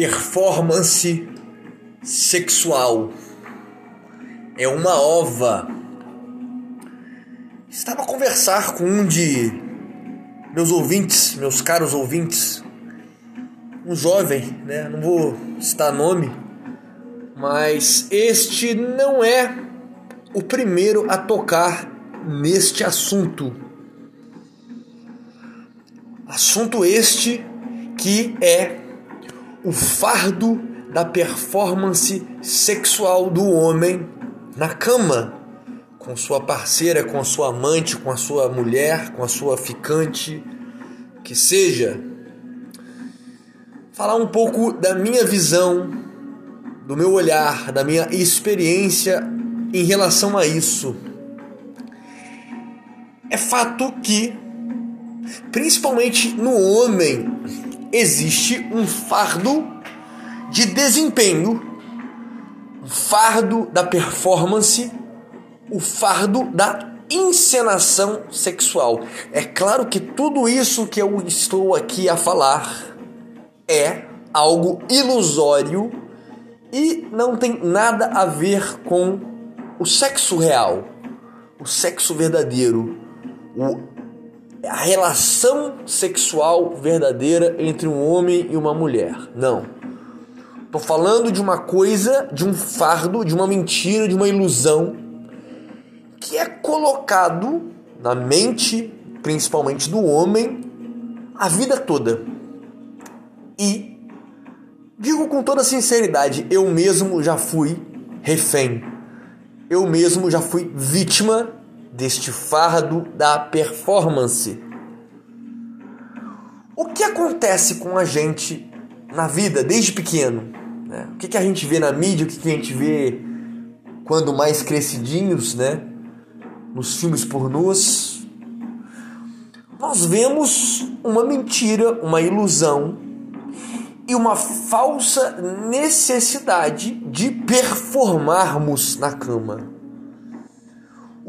performance sexual. É uma ova. Estava a conversar com um de meus ouvintes, meus caros ouvintes, um jovem, né? Não vou citar nome, mas este não é o primeiro a tocar neste assunto. Assunto este que é o fardo da performance sexual do homem na cama com sua parceira, com sua amante, com a sua mulher, com a sua ficante, que seja. Falar um pouco da minha visão, do meu olhar, da minha experiência em relação a isso. É fato que, principalmente no homem, existe um fardo de desempenho, um fardo da performance, o fardo da encenação sexual. É claro que tudo isso que eu estou aqui a falar é algo ilusório e não tem nada a ver com o sexo real, o sexo verdadeiro, o a relação sexual verdadeira entre um homem e uma mulher. Não. Tô falando de uma coisa, de um fardo, de uma mentira, de uma ilusão que é colocado na mente, principalmente do homem, a vida toda. E digo com toda sinceridade, eu mesmo já fui refém. Eu mesmo já fui vítima deste fardo da performance. O que acontece com a gente na vida desde pequeno? Né? O que, que a gente vê na mídia, o que, que a gente vê quando mais crescidinhos, né? Nos filmes pornôs. Nós vemos uma mentira, uma ilusão e uma falsa necessidade de performarmos na cama.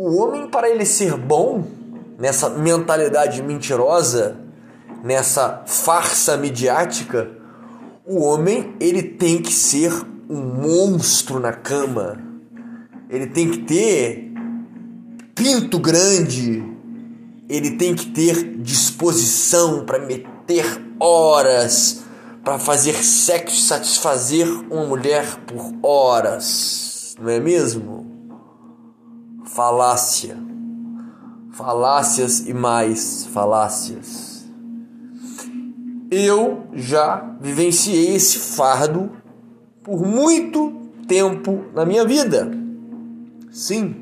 O homem, para ele ser bom, nessa mentalidade mentirosa, nessa farsa midiática, o homem ele tem que ser um monstro na cama. Ele tem que ter pinto grande. Ele tem que ter disposição para meter horas, para fazer sexo satisfazer uma mulher por horas. Não é mesmo? Falácia, falácias e mais falácias. Eu já vivenciei esse fardo por muito tempo na minha vida. Sim,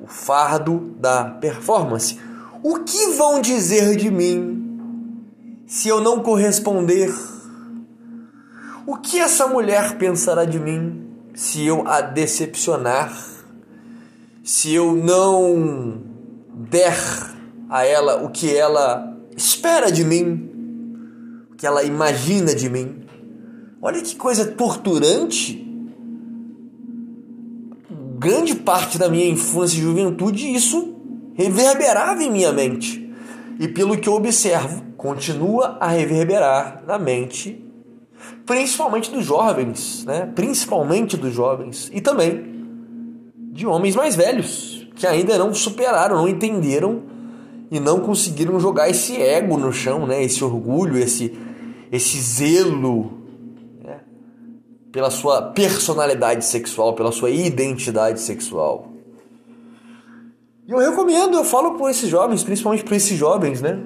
o fardo da performance. O que vão dizer de mim se eu não corresponder? O que essa mulher pensará de mim se eu a decepcionar? Se eu não der a ela o que ela espera de mim, o que ela imagina de mim. Olha que coisa torturante. Grande parte da minha infância e juventude isso reverberava em minha mente. E pelo que eu observo, continua a reverberar na mente, principalmente dos jovens, né? Principalmente dos jovens e também de homens mais velhos que ainda não superaram, não entenderam e não conseguiram jogar esse ego no chão, né? Esse orgulho, esse esse zelo né? pela sua personalidade sexual, pela sua identidade sexual. E eu recomendo, eu falo por esses jovens, principalmente para esses jovens, né?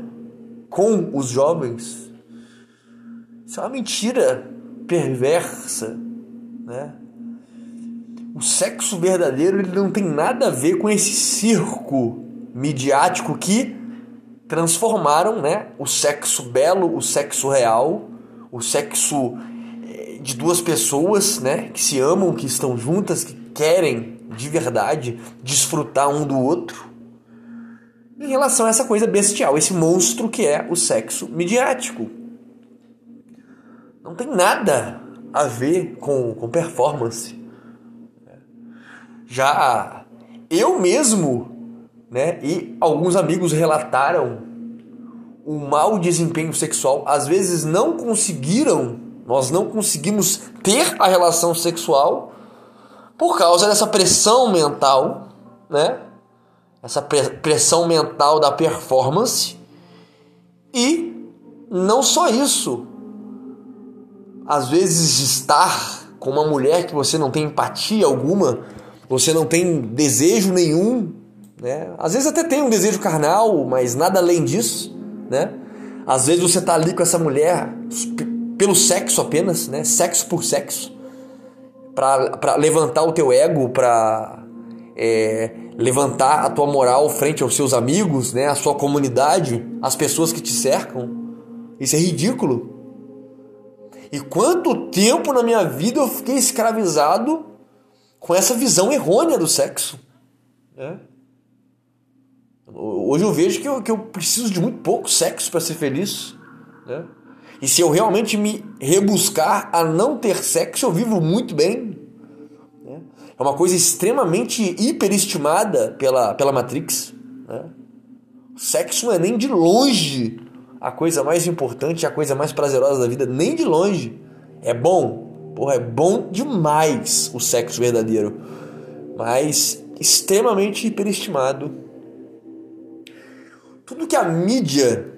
Com os jovens. Isso é uma mentira perversa, né? O sexo verdadeiro ele não tem nada a ver com esse circo midiático que transformaram né, o sexo belo, o sexo real, o sexo eh, de duas pessoas né, que se amam, que estão juntas, que querem de verdade desfrutar um do outro, em relação a essa coisa bestial, esse monstro que é o sexo midiático. Não tem nada a ver com, com performance já eu mesmo, né, e alguns amigos relataram o mau desempenho sexual, às vezes não conseguiram Nós não conseguimos ter a relação sexual por causa dessa pressão mental, né? Essa pressão mental da performance. E não só isso. Às vezes estar com uma mulher que você não tem empatia alguma, você não tem desejo nenhum, né? Às vezes até tem um desejo carnal, mas nada além disso, né? Às vezes você tá ali com essa mulher pelo sexo apenas, né? Sexo por sexo. Para levantar o teu ego, para é, levantar a tua moral frente aos seus amigos, né? A sua comunidade, as pessoas que te cercam. Isso é ridículo. E quanto tempo na minha vida eu fiquei escravizado com essa visão errônea do sexo. Né? Hoje eu vejo que eu, que eu preciso de muito pouco sexo para ser feliz. Né? E se eu realmente me rebuscar a não ter sexo, eu vivo muito bem. Né? É uma coisa extremamente hiperestimada pela, pela Matrix. Né? Sexo não é nem de longe a coisa mais importante, a coisa mais prazerosa da vida, nem de longe. É bom, porra, é bom demais o sexo verdadeiro, mas extremamente hiperestimado. Tudo que a mídia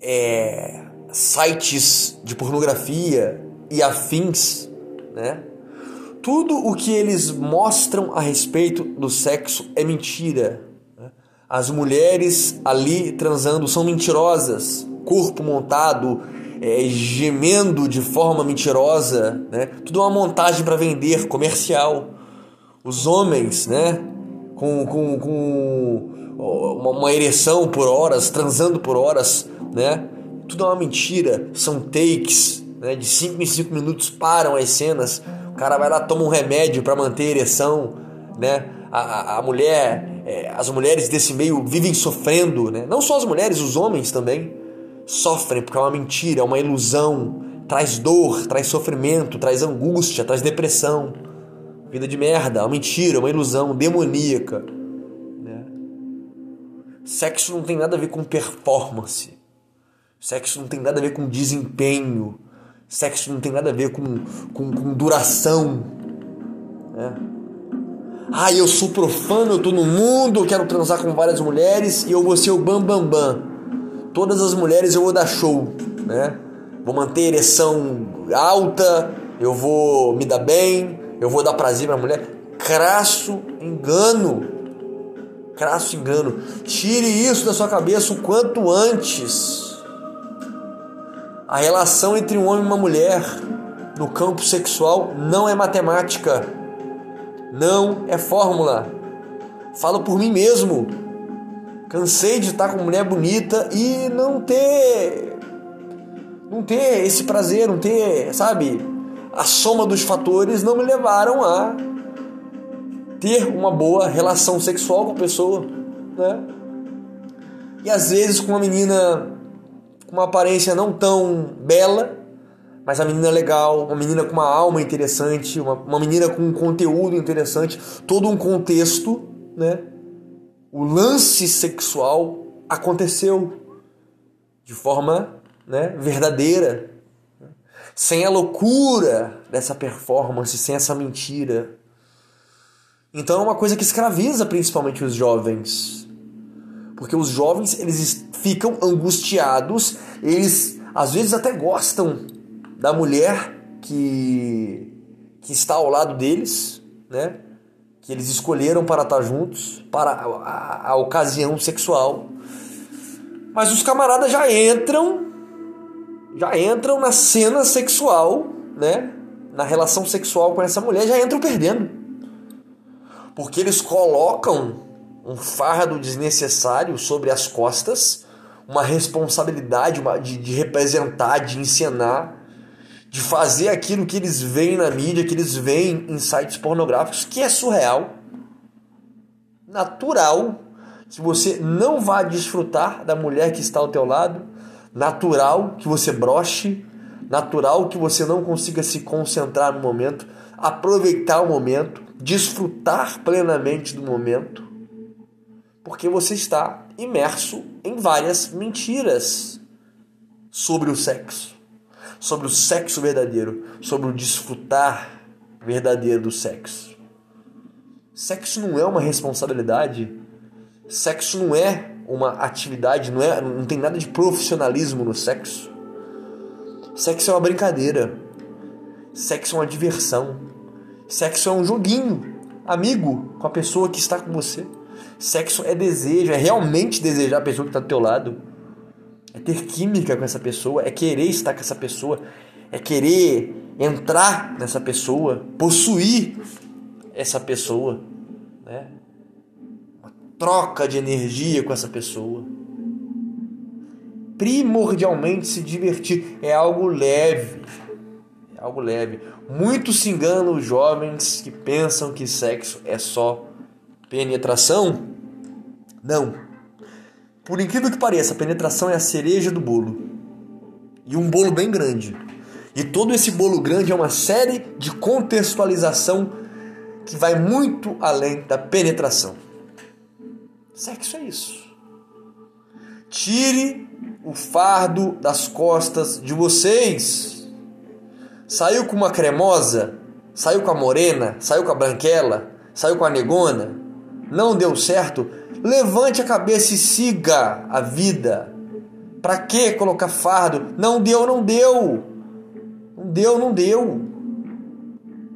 é, sites de pornografia e afins, né? Tudo o que eles mostram a respeito do sexo é mentira. Né? As mulheres ali transando são mentirosas, corpo montado, é, gemendo de forma mentirosa, né? Tudo uma montagem para vender, comercial. Os homens, né? Com, com, com uma, uma ereção por horas, transando por horas, né? tudo é uma mentira, são takes, né? De 5 em 5 minutos param as cenas, o cara vai lá, toma um remédio para manter a ereção, né? A, a, a mulher, é, as mulheres desse meio vivem sofrendo, né? Não só as mulheres, os homens também sofrem porque é uma mentira, é uma ilusão, traz dor, traz sofrimento, traz angústia, traz depressão. Vida de merda, uma mentira, uma ilusão demoníaca. Né? Sexo não tem nada a ver com performance. Sexo não tem nada a ver com desempenho. Sexo não tem nada a ver com, com, com duração. Né? Ah, eu sou profano, eu tô no mundo, eu quero transar com várias mulheres e eu vou ser o bam bam bam. Todas as mulheres eu vou dar show, né? Vou manter ereção alta, eu vou me dar bem, eu vou dar prazer pra mulher. Crasso engano. Crasso engano. Tire isso da sua cabeça o quanto antes. A relação entre um homem e uma mulher no campo sexual não é matemática, não é fórmula. Falo por mim mesmo. Cansei de estar com mulher bonita e não ter não ter esse prazer, não ter, sabe? A soma dos fatores não me levaram a ter uma boa relação sexual com a pessoa, né? E às vezes com uma menina com uma aparência não tão bela, mas a menina legal, uma menina com uma alma interessante, uma, uma menina com um conteúdo interessante, todo um contexto, né? O lance sexual aconteceu de forma né, verdadeira, sem a loucura dessa performance, sem essa mentira. Então é uma coisa que escraviza principalmente os jovens. Porque os jovens, eles ficam angustiados, eles às vezes até gostam da mulher que, que está ao lado deles, né? Que eles escolheram para estar juntos, para a, a, a ocasião sexual. Mas os camaradas já entram, já entram na cena sexual, né? Na relação sexual com essa mulher, já entram perdendo. Porque eles colocam um fardo desnecessário sobre as costas, uma responsabilidade de, de representar, de encenar, de fazer aquilo que eles veem na mídia, que eles veem em sites pornográficos, que é surreal, natural, que você não vá desfrutar da mulher que está ao teu lado, natural que você broche, natural que você não consiga se concentrar no momento, aproveitar o momento, desfrutar plenamente do momento porque você está imerso em várias mentiras sobre o sexo, sobre o sexo verdadeiro, sobre o desfrutar verdadeiro do sexo. Sexo não é uma responsabilidade, sexo não é uma atividade, não, é, não tem nada de profissionalismo no sexo. Sexo é uma brincadeira, sexo é uma diversão, sexo é um joguinho, amigo com a pessoa que está com você. Sexo é desejo, é realmente desejar a pessoa que está do teu lado é ter química com essa pessoa, é querer estar com essa pessoa, é querer entrar nessa pessoa, possuir essa pessoa, né? Uma troca de energia com essa pessoa. Primordialmente se divertir é algo leve. É algo leve. Muitos se enganam os jovens que pensam que sexo é só penetração. Não. Por incrível que pareça, a penetração é a cereja do bolo. E um bolo bem grande. E todo esse bolo grande é uma série de contextualização que vai muito além da penetração. Sexo é isso. Tire o fardo das costas de vocês. Saiu com uma cremosa, saiu com a morena, saiu com a branquela, saiu com a negona, não deu certo, Levante a cabeça e siga a vida. Para que colocar fardo? Não deu, não deu. Não deu, não deu.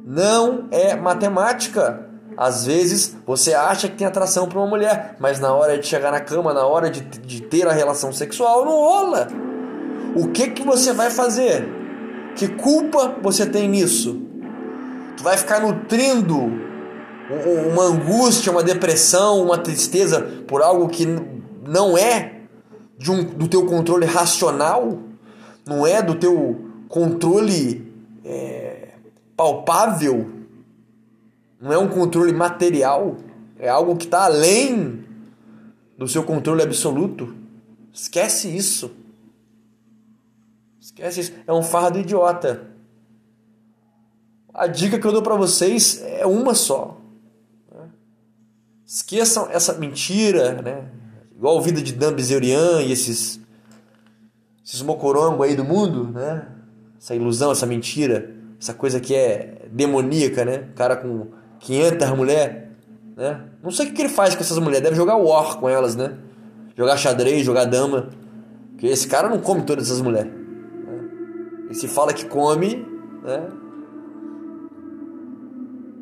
Não é matemática. Às vezes você acha que tem atração para uma mulher, mas na hora de chegar na cama, na hora de, de ter a relação sexual, não rola. O que que você vai fazer? Que culpa você tem nisso? Tu vai ficar nutrindo uma angústia, uma depressão, uma tristeza por algo que não é um, do teu controle racional, não é do teu controle é, palpável, não é um controle material, é algo que está além do seu controle absoluto. Esquece isso. Esquece isso. É um fardo idiota. A dica que eu dou para vocês é uma só. Esqueçam essa mentira, né? Igual a vida de Dan Bezerian e esses, esses mocorongo aí do mundo, né? Essa ilusão, essa mentira, essa coisa que é demoníaca, né? O cara com 500 mulheres, né? Não sei o que ele faz com essas mulheres, deve jogar war com elas, né? Jogar xadrez, jogar dama. Porque esse cara não come todas essas mulheres. Né? Se fala que come, né?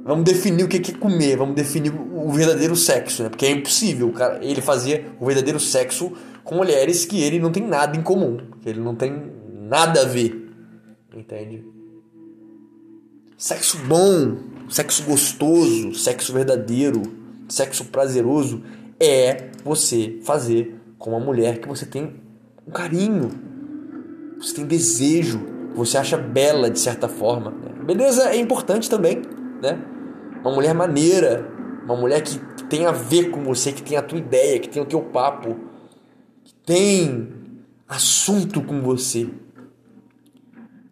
Vamos definir o que é comer, vamos definir o verdadeiro sexo, né? Porque é impossível o cara, ele fazer o verdadeiro sexo com mulheres que ele não tem nada em comum, que ele não tem nada a ver. Entende? Sexo bom, sexo gostoso, sexo verdadeiro, sexo prazeroso é você fazer com uma mulher que você tem um carinho, você tem desejo, você acha bela de certa forma. Né? Beleza é importante também, né? Uma mulher maneira, uma mulher que tem a ver com você, que tem a tua ideia, que tem o teu papo, que tem assunto com você.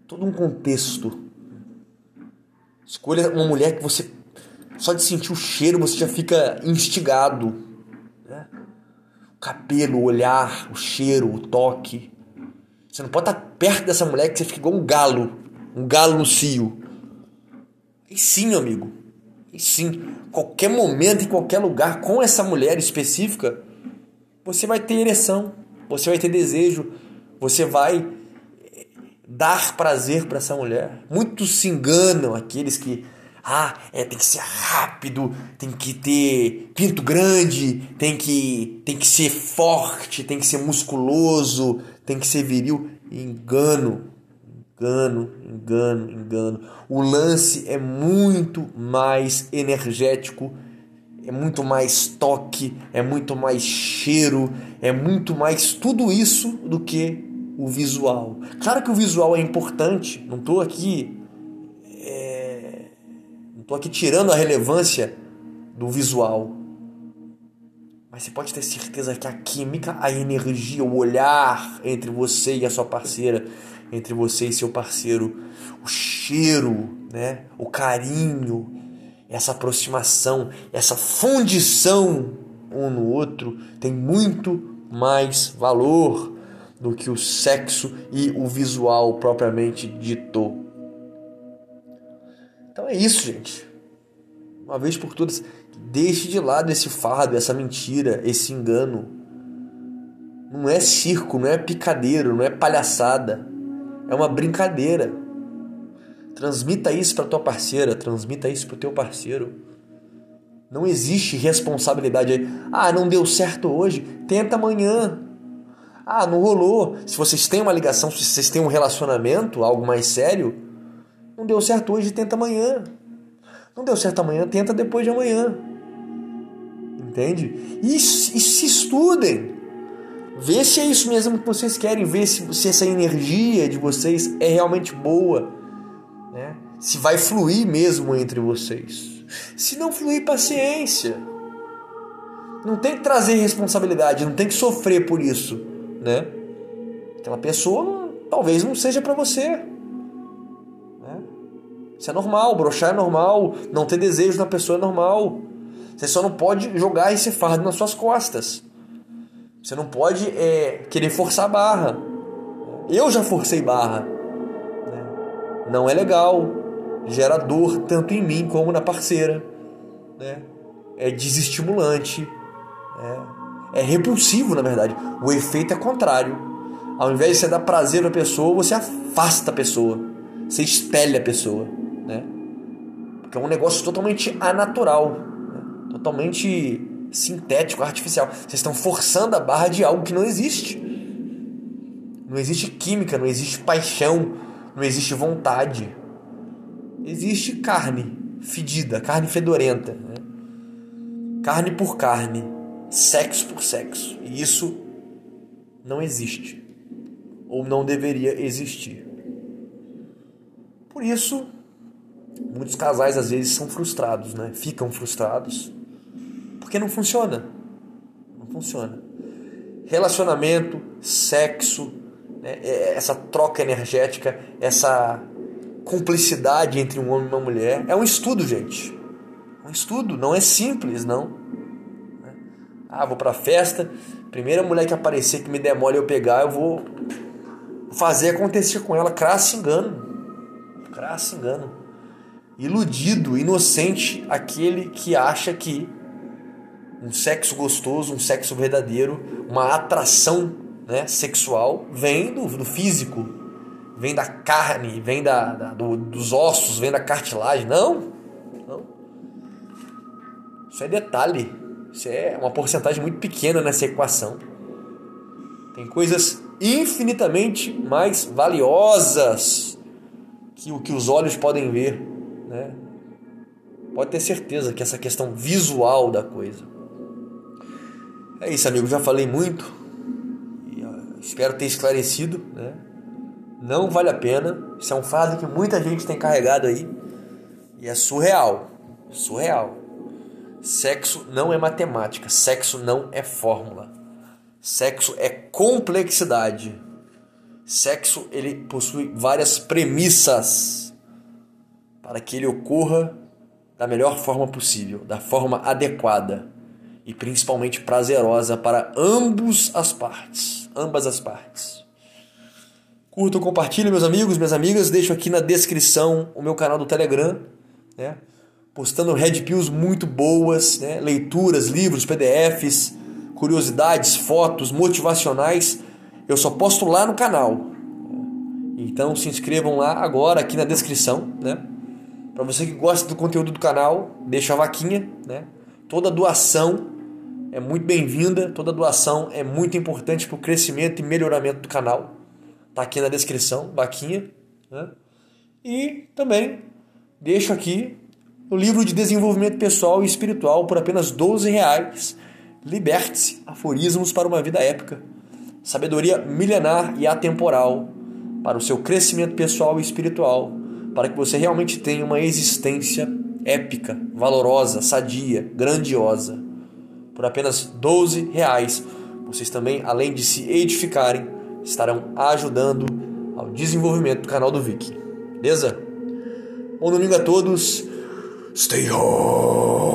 Todo um contexto. Escolha uma mulher que você só de sentir o cheiro você já fica instigado. Né? O cabelo, o olhar, o cheiro, o toque. Você não pode estar perto dessa mulher que você fica igual um galo, um galo no cio. E sim, amigo, e sim, qualquer momento, em qualquer lugar, com essa mulher específica, você vai ter ereção, você vai ter desejo, você vai eh, dar prazer para essa mulher. Muitos se enganam, aqueles que ah, é, tem que ser rápido, tem que ter pinto grande, tem que, tem que ser forte, tem que ser musculoso, tem que ser viril. Engano, engano, engano, engano. O lance é muito mais energético, é muito mais toque, é muito mais cheiro, é muito mais tudo isso do que o visual. Claro que o visual é importante, não estou aqui. É, não estou aqui tirando a relevância do visual. Mas você pode ter certeza que a química, a energia, o olhar entre você e a sua parceira entre você e seu parceiro, o cheiro, né? o carinho, essa aproximação, essa fundição um no outro tem muito mais valor do que o sexo e o visual propriamente dito. Então é isso, gente. Uma vez por todas, deixe de lado esse fardo, essa mentira, esse engano. Não é circo, não é picadeiro, não é palhaçada. É uma brincadeira. Transmita isso para tua parceira, transmita isso para o teu parceiro. Não existe responsabilidade aí. Ah, não deu certo hoje, tenta amanhã. Ah, não rolou. Se vocês têm uma ligação, se vocês têm um relacionamento, algo mais sério, não deu certo hoje, tenta amanhã. Não deu certo amanhã, tenta depois de amanhã. Entende? E, e se estudem. Vê se é isso mesmo que vocês querem, ver se, se essa energia de vocês é realmente boa, né? se vai fluir mesmo entre vocês. Se não fluir, paciência. Não tem que trazer responsabilidade, não tem que sofrer por isso, né? Aquela pessoa talvez não seja para você. Né? Isso é normal, brochar é normal, não ter desejo na pessoa é normal. Você só não pode jogar esse fardo nas suas costas. Você não pode é, querer forçar barra. Eu já forcei barra. Né? Não é legal. Gera dor tanto em mim como na parceira. Né? É desestimulante. É, é repulsivo, na verdade. O efeito é contrário. Ao invés de você dar prazer à pessoa, você afasta a pessoa. Você espelha a pessoa. Né? Porque é um negócio totalmente anatural. Né? Totalmente sintético, artificial. Vocês estão forçando a barra de algo que não existe. Não existe química, não existe paixão, não existe vontade. Existe carne fedida, carne fedorenta. Né? Carne por carne, sexo por sexo. E isso não existe. Ou não deveria existir. Por isso, muitos casais às vezes são frustrados, né? Ficam frustrados porque não funciona. Não funciona. Relacionamento, sexo, né, é, essa troca energética, essa cumplicidade entre um homem e uma mulher. É um estudo, gente. Um estudo, não é simples, não. Né? Ah, vou pra festa, primeira mulher que aparecer que me demole eu pegar, eu vou fazer acontecer com ela. Crasso engano. Crasso engano. Iludido, inocente, aquele que acha que um sexo gostoso, um sexo verdadeiro, uma atração né, sexual vem do, do físico, vem da carne, vem da, da do, dos ossos, vem da cartilagem. Não, não. Isso é detalhe. Isso é uma porcentagem muito pequena nessa equação. Tem coisas infinitamente mais valiosas que o que os olhos podem ver, né? Pode ter certeza que essa questão visual da coisa. É isso, amigo. Já falei muito. espero ter esclarecido. Né? Não vale a pena. Isso é um fardo que muita gente tem carregado aí. E é surreal. Surreal. Sexo não é matemática. Sexo não é fórmula. Sexo é complexidade. Sexo ele possui várias premissas para que ele ocorra da melhor forma possível, da forma adequada e principalmente prazerosa para ambos as partes, ambas as partes. Curtam, compartilhem, meus amigos, minhas amigas. Deixo aqui na descrição o meu canal do Telegram, né? Postando red pills muito boas, né? Leituras, livros, PDFs, curiosidades, fotos motivacionais. Eu só posto lá no canal. Então se inscrevam lá agora aqui na descrição, né? Para você que gosta do conteúdo do canal, deixa a vaquinha, né? Toda doação é muito bem-vinda, toda doação é muito importante para o crescimento e melhoramento do canal. Tá aqui na descrição, baquinha. Né? E também deixo aqui o livro de desenvolvimento pessoal e espiritual por apenas 12 reais. Liberte-se, aforismos para uma vida épica. Sabedoria milenar e atemporal para o seu crescimento pessoal e espiritual, para que você realmente tenha uma existência épica, valorosa, sadia, grandiosa por apenas 12 reais. Vocês também, além de se edificarem, estarão ajudando ao desenvolvimento do canal do Viking. Beleza? Bom domingo a todos. Stay home.